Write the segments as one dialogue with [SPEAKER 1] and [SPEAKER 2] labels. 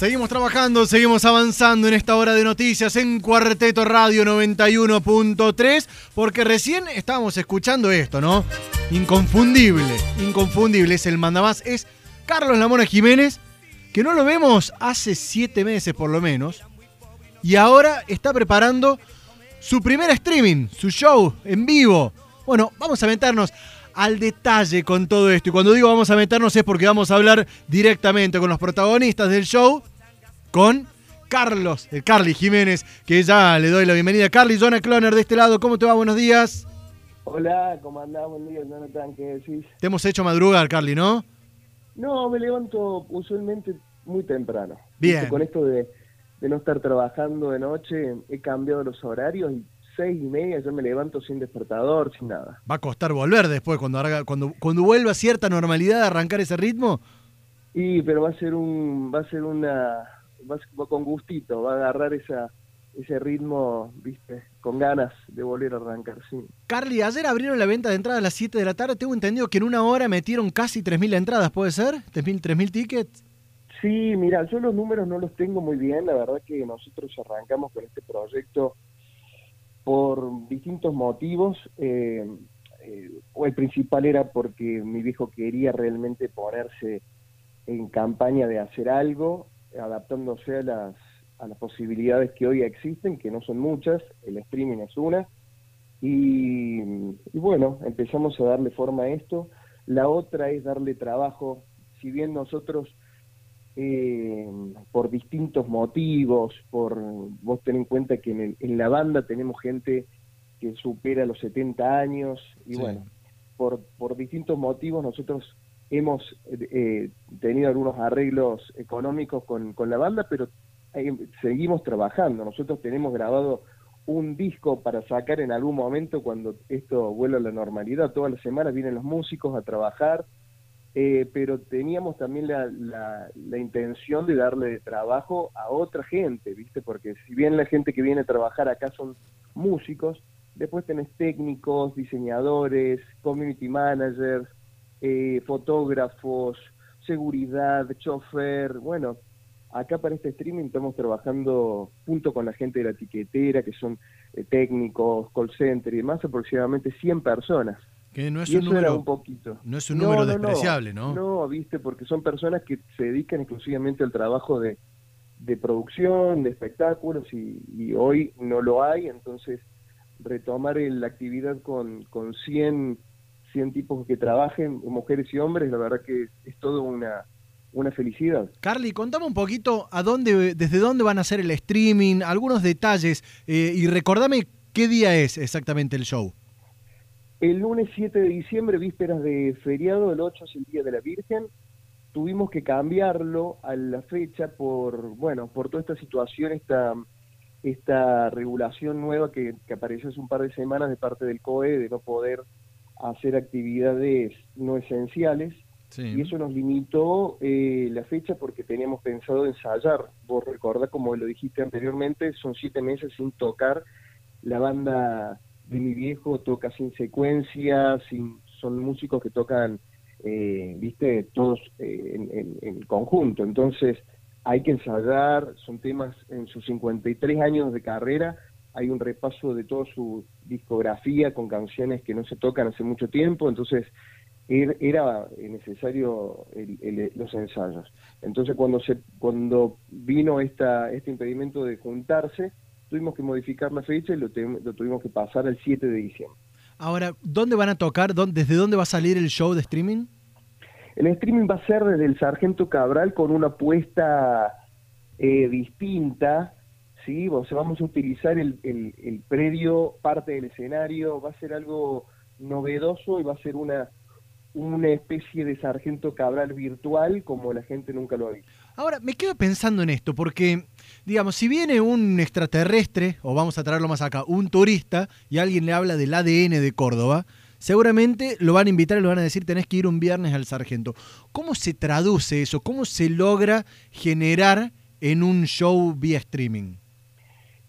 [SPEAKER 1] Seguimos trabajando, seguimos avanzando en esta hora de noticias en Cuarteto Radio 91.3, porque recién estábamos escuchando esto, ¿no? Inconfundible, inconfundible, es el mandamás, es Carlos Lamona Jiménez, que no lo vemos hace siete meses por lo menos, y ahora está preparando su primer streaming, su show en vivo. Bueno, vamos a meternos al detalle con todo esto. Y cuando digo vamos a meternos es porque vamos a hablar directamente con los protagonistas del show, con Carlos, el Carly Jiménez, que ya le doy la bienvenida. Carly, Jonah Cloner de este lado, ¿cómo te va? Buenos días.
[SPEAKER 2] Hola, ¿cómo andás? Buen día, Jonathan, ¿qué decís?
[SPEAKER 1] Te hemos hecho madrugar, Carly, ¿no?
[SPEAKER 2] No, me levanto usualmente muy temprano.
[SPEAKER 1] Bien.
[SPEAKER 2] Con esto de, de no estar trabajando de noche, he cambiado los horarios y seis y media yo me levanto sin despertador, sin nada.
[SPEAKER 1] Va a costar volver después, cuando, cuando, cuando vuelva a cierta normalidad, arrancar ese ritmo.
[SPEAKER 2] Y pero va a ser un, va a ser una, va, a ser- va con gustito, va a agarrar esa, ese ritmo, viste, con ganas de volver a arrancar, sí.
[SPEAKER 1] Carly, ayer abrieron la venta de entradas a las 7 de la tarde. Tengo entendido que en una hora metieron casi 3.000 entradas, ¿puede ser? ¿3.000 3.000 tickets?
[SPEAKER 2] Sí, mira, yo los números no los tengo muy bien, la verdad que nosotros arrancamos con este proyecto por distintos motivos. eh, eh, o el principal era porque mi viejo quería realmente ponerse en campaña de hacer algo, adaptándose a las, a las posibilidades que hoy existen, que no son muchas, el streaming es una. Y, y bueno, empezamos a darle forma a esto. La otra es darle trabajo, si bien nosotros eh, por distintos motivos, por vos ten en cuenta que en, el- en la banda tenemos gente que supera los 70 años y
[SPEAKER 1] Sí.
[SPEAKER 2] bueno, por, por distintos motivos nosotros hemos eh, tenido algunos arreglos económicos con, con la banda, pero eh, seguimos trabajando. Nosotros tenemos grabado un disco para sacar en algún momento cuando esto vuelva a la normalidad. Todas las semanas vienen los músicos a trabajar, eh, pero teníamos también la, la, la intención de darle trabajo a otra gente, ¿viste? Porque si bien la gente que viene a trabajar acá son músicos, después tenés técnicos, diseñadores, community managers, eh, fotógrafos, seguridad, chofer, bueno, acá para este streaming estamos trabajando junto con la gente de la etiquetera, que son eh, técnicos, call center y demás, aproximadamente 100 personas.
[SPEAKER 1] Que no es
[SPEAKER 2] y
[SPEAKER 1] un
[SPEAKER 2] eso era
[SPEAKER 1] número,
[SPEAKER 2] un poquito.
[SPEAKER 1] no es un número despreciable, ¿no?
[SPEAKER 2] No, viste, porque son personas que se dedican exclusivamente al trabajo de, de producción, de espectáculos, y, y hoy no lo hay, entonces retomar el- la actividad con, con 100, 100 tipos que trabajen, mujeres y hombres, la verdad que es, es todo una, una felicidad.
[SPEAKER 1] Carly, contame un poquito a dónde, desde dónde van a hacer el streaming, algunos detalles eh, y recordame qué día es exactamente el show.
[SPEAKER 2] El lunes 7 de diciembre, vísperas de feriado, el 8 es el Día de la Virgen, tuvimos que cambiarlo a la fecha por, bueno, por toda esta situación, esta, esta regulación nueva que, que apareció hace un par de semanas de parte del COE de no poder hacer actividades no esenciales y eso nos limitó eh, la fecha porque teníamos pensado ensayar. Vos recordás, como lo dijiste anteriormente, son siete meses sin tocar. La banda de mi viejo toca sin secuencia, sin, son músicos que tocan, eh, viste, todos eh, en, en- en conjunto. Entonces hay que ensayar, son temas en sus 53 años de carrera, hay un repaso de toda su discografía con canciones que no se tocan hace mucho tiempo, entonces er- era necesario el- el- los ensayos. Entonces cuando se cuando vino esta este impedimento de juntarse, tuvimos que modificar la fecha y lo, te- lo tuvimos que pasar al 7 de diciembre.
[SPEAKER 1] Ahora, ¿dónde van a tocar? ¿Dónde- ¿Desde dónde va a salir el show de streaming?
[SPEAKER 2] El streaming va a ser desde el Sargento Cabral con una apuesta eh, distinta, ¿sí? O sea, vamos a utilizar el, el- el predio, parte del escenario, va a ser algo novedoso y va a ser una, una especie de Sargento Cabral virtual como la gente nunca lo ha visto.
[SPEAKER 1] Ahora, me quedo pensando en esto, porque, digamos, si viene un extraterrestre, o vamos a traerlo más acá, un turista, y alguien le habla del ADN de Córdoba, seguramente lo van a invitar y lo van a decir, tenés que ir un viernes al sargento. ¿Cómo se traduce eso? ¿Cómo se logra generar en un show vía streaming?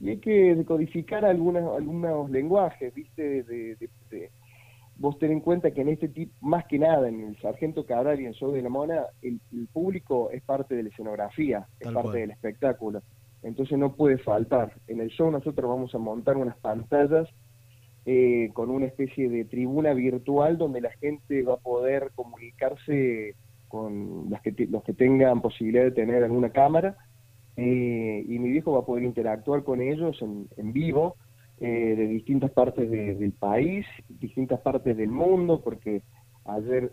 [SPEAKER 2] Y hay que decodificar algunas, algunos lenguajes, ¿viste? De, de- de- vos ten en cuenta que en este tipo, más que nada en el Sargento Cabral y en Show de la Mona, el, público es parte de la escenografía, es parte del espectáculo. Entonces no puede faltar. En el show nosotros vamos a montar unas pantallas eh, con una especie de tribuna virtual donde la gente va a poder comunicarse con los que, los que tengan posibilidad de tener alguna cámara eh, y mi viejo va a poder interactuar con ellos en, en vivo eh, de distintas partes del país, distintas partes del mundo, porque ayer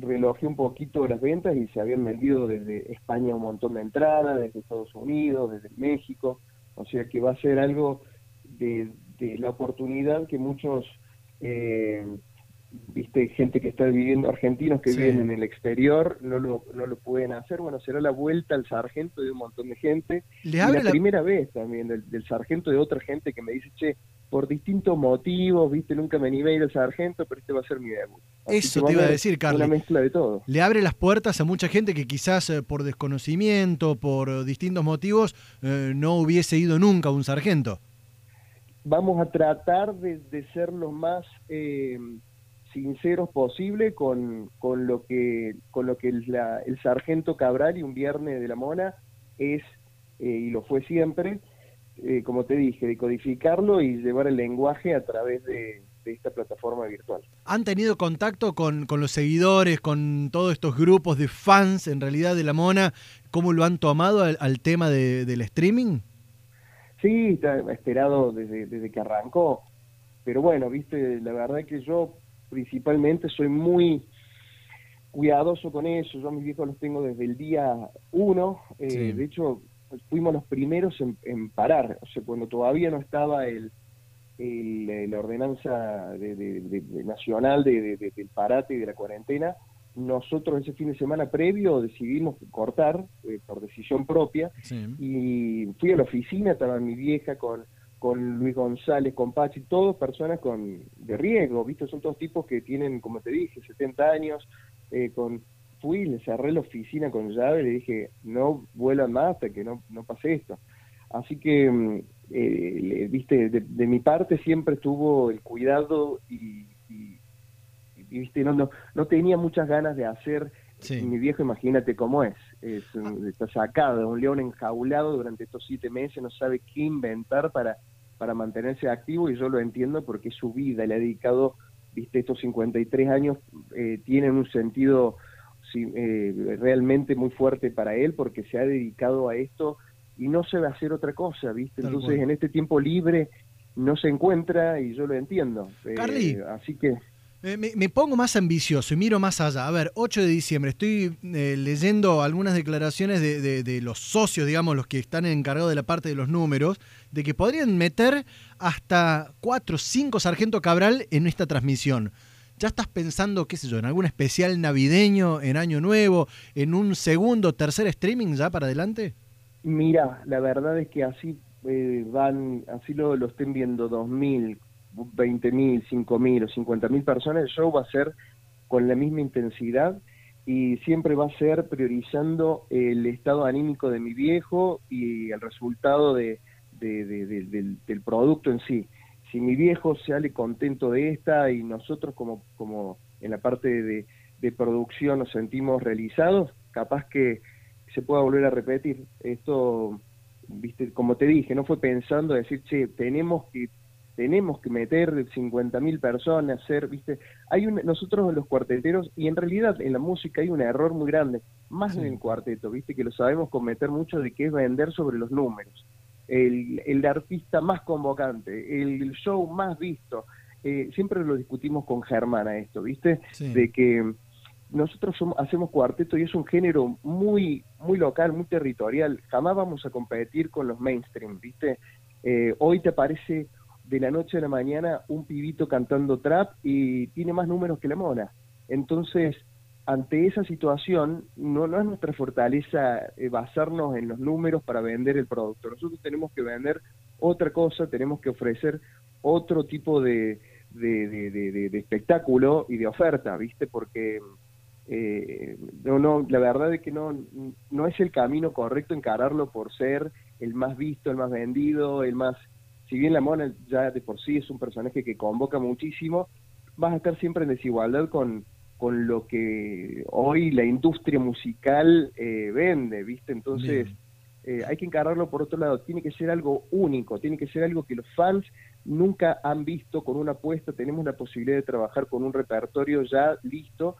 [SPEAKER 2] relojé un poquito las ventas y se habían vendido desde España un montón de entradas, desde Estados Unidos, desde México, o sea que va a ser algo de, de la oportunidad que muchos eh, viste gente que está viviendo, argentinos que viven en el exterior, no lo, no lo pueden hacer, bueno, será la vuelta al sargento de un montón de gente. ¿Le y la, primera vez también del, sargento de otra gente que me dice, che, por distintos motivos, viste, nunca me animé a ir al sargento, pero este va a ser mi debut.
[SPEAKER 1] Eso te iba a decir, Carlos.
[SPEAKER 2] Una mezcla de todo.
[SPEAKER 1] Le abre las puertas a mucha gente que quizás eh, por desconocimiento, por distintos motivos, eh, no hubiese ido nunca a un sargento.
[SPEAKER 2] Vamos a tratar de, ser los más... Eh, sinceros posible con, con lo que con lo que el, el sargento Cabral y un viernes de la Mona es eh, y lo fue siempre eh, como te dije decodificarlo y llevar el lenguaje a través de, esta plataforma virtual.
[SPEAKER 1] Han tenido contacto con, con los seguidores con todos estos grupos de fans en realidad de la Mona cómo lo han tomado al, tema de, del streaming
[SPEAKER 2] sí está esperado desde, desde que arrancó. Pero bueno viste la verdad que yo principalmente soy muy cuidadoso con eso. Yo a mis viejos los tengo desde el día uno. Eh, de hecho, fuimos los primeros en, parar. O sea, cuando todavía no estaba el, la ordenanza de, nacional del parate y de la cuarentena, nosotros ese fin de semana previo decidimos cortar eh, por decisión propia y fui a la oficina, estaba mi vieja con con Luis González, con Pachi, todos personas con de riesgo, ¿viste? Son todos tipos que tienen, como te dije, 70 años, eh, con fui, le cerré la oficina con llave y le dije, no vuelan más hasta que no, no pase esto. Así que, mm, eh, viste, de, mi parte siempre estuvo el cuidado y, viste, no, no, no tenía muchas ganas de hacer Mi viejo, imagínate cómo es. Es está sacado, un león enjaulado durante estos siete meses, no sabe qué inventar para para mantenerse activo y yo lo entiendo porque su vida le ha dedicado, viste, estos 53 años eh, tienen un sentido eh, realmente muy fuerte para él porque se ha dedicado a esto y no se va a hacer otra cosa, viste. Entonces en este tiempo libre no se encuentra y yo lo entiendo.
[SPEAKER 1] Eh,
[SPEAKER 2] así que...
[SPEAKER 1] Me, pongo más ambicioso y miro más allá. A ver, 8 de diciembre, estoy eh, leyendo algunas declaraciones de, los socios, digamos, los que están encargados de la parte de los números, de que podrían meter hasta 4 o 5 Sargento Cabral en esta transmisión. ¿Ya estás pensando, qué sé yo, en algún especial navideño, en Año Nuevo, en un segundo, tercer streaming ya para adelante?
[SPEAKER 2] Mira, la verdad es que así eh, van, así lo, lo estén viendo 2.000, 20.000, 5.000 o 50.000 personas, el show va a ser con la misma intensidad y siempre va a ser priorizando el estado anímico de mi viejo y el resultado de, del, producto en sí. Si mi viejo sale contento de esta y nosotros como, como en la parte de, producción nos sentimos realizados, capaz que se pueda volver a repetir. Esto, viste, como te dije, no fue pensando decir, che, tenemos que tenemos que meter 50.000 personas, hacer, ¿viste? Hay un, nosotros los cuarteteros, y en realidad en la música hay un error muy grande, más en el cuarteto, ¿viste? Que lo sabemos cometer mucho de que es vender sobre los números. El, el artista más convocante, el show más visto. Eh, siempre lo discutimos con Germana esto, ¿viste? De que nosotros somos, hacemos cuarteto y es un género muy muy local, muy territorial. Jamás vamos a competir con los mainstream, ¿viste? Eh, hoy te parece de la noche a la mañana un pibito cantando trap y tiene más números que la mona. Entonces, ante esa situación, no, no es nuestra fortaleza eh, basarnos en los números para vender el producto. Nosotros tenemos que vender otra cosa, tenemos que ofrecer otro tipo de, de, espectáculo y de oferta, ¿viste? Porque eh, no, no, la verdad es que no, no es el camino correcto encararlo por ser el más visto, el más vendido, el más si bien la Mona ya de por sí es un personaje que convoca muchísimo, vas a estar siempre en desigualdad con, con lo que hoy la industria musical eh, vende, ¿viste? Entonces eh, hay que encararlo por otro lado, tiene que ser algo único, tiene que ser algo que los fans nunca han visto con una apuesta, tenemos la posibilidad de trabajar con un repertorio ya listo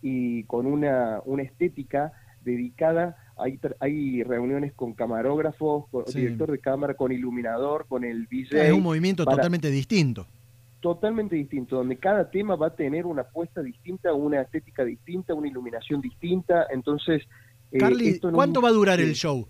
[SPEAKER 2] y con una, una estética dedicada, hay, hay reuniones con camarógrafos, con director de cámara, con iluminador, con el DJ.
[SPEAKER 1] Es un movimiento totalmente distinto
[SPEAKER 2] totalmente distinto, donde cada tema va a tener una apuesta distinta, una estética distinta, una iluminación distinta. Entonces,
[SPEAKER 1] eh, Carly, ¿cuánto va a durar el show?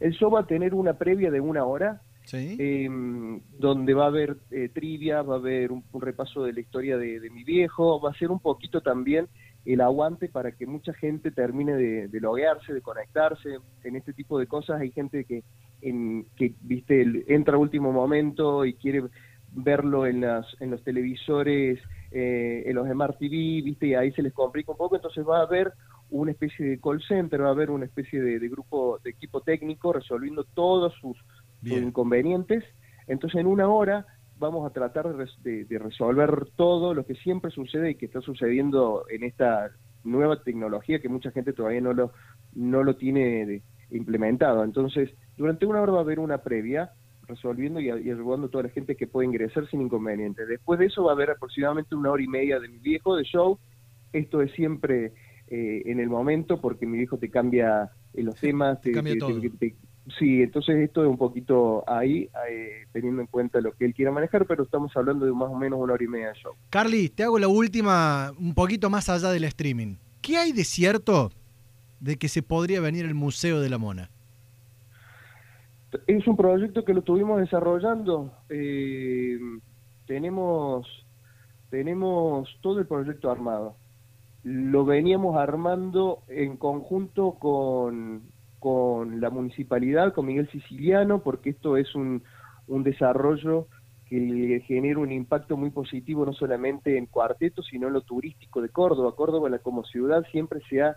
[SPEAKER 2] El show va a tener una previa de una hora, em, donde va a haber eh, trivia, va a haber un, repaso de la historia de, mi viejo, va a ser un poquito también el aguante para que mucha gente termine de, de loguearse, de conectarse. En este tipo de cosas hay gente que, en, que viste, entra a último momento y quiere verlo en, las, en los televisores, eh, en los Smart TV, ¿viste? Y ahí se les complica un poco, entonces va a haber una especie de call center, va a haber una especie de, grupo, de equipo técnico resolviendo todos sus, inconvenientes. Entonces en una hora vamos a tratar de, resolver todo lo que siempre sucede y que está sucediendo en esta nueva tecnología que mucha gente todavía no lo, no lo tiene implementado. Entonces, durante una hora va a haber una previa resolviendo y, ayudando a toda la gente que puede ingresar sin inconveniente. Después de eso va a haber aproximadamente una hora y media de mi viejo de show. Esto es siempre eh, en el momento porque mi viejo te cambia eh, los temas.
[SPEAKER 1] Te, cambia todo.
[SPEAKER 2] Sí, entonces esto es un poquito ahí, eh, teniendo en cuenta lo que él quiera manejar, pero estamos hablando de más o menos una hora y media de show.
[SPEAKER 1] Carly, te hago la última, un poquito más allá del streaming. ¿Qué hay de cierto de que se podría venir el Museo de la Mona?
[SPEAKER 2] Es un proyecto que lo estuvimos desarrollando. Eh, tenemos, tenemos todo el proyecto armado. Lo veníamos armando en conjunto con, con la municipalidad, con Miguel Siciliano, porque esto es un, un desarrollo que genera un impacto muy positivo no solamente en Cuarteto, sino en lo turístico de Córdoba. Córdoba como ciudad siempre se ha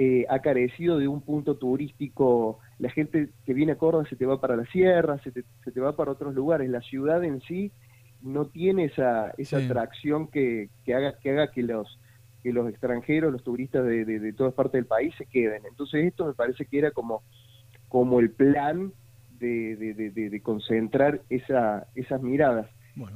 [SPEAKER 2] eh, ha carecido de un punto turístico. La gente que viene a Córdoba se te va para la sierra, se te, se te va para otros lugares. La ciudad en sí no tiene esa, esa atracción que, que, haga, que haga que los que los extranjeros, los turistas de, de, todas partes del país se queden. Entonces esto me parece que era como, como el plan de, de concentrar esa, esas miradas.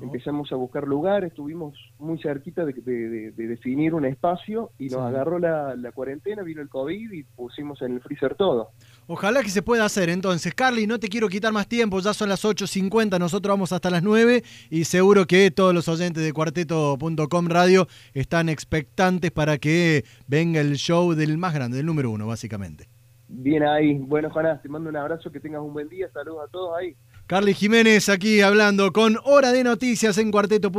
[SPEAKER 2] Empezamos a buscar lugar, estuvimos muy cerquita de, definir un espacio y nos agarró la, cuarentena, vino el COVID y pusimos en el freezer todo.
[SPEAKER 1] Ojalá que se pueda hacer entonces. Carly, no te quiero quitar más tiempo, ya son las 8.50, nosotros vamos hasta las 9 y seguro que todos los oyentes de cuarteto.com radio están expectantes para que venga el show del más grande, del número uno, básicamente.
[SPEAKER 2] Bien ahí. Bueno, Jonás, te mando un abrazo, que tengas un buen día. Saludos a todos ahí.
[SPEAKER 1] Carly Jiménez aquí hablando con Hora de Noticias en Cuarteto.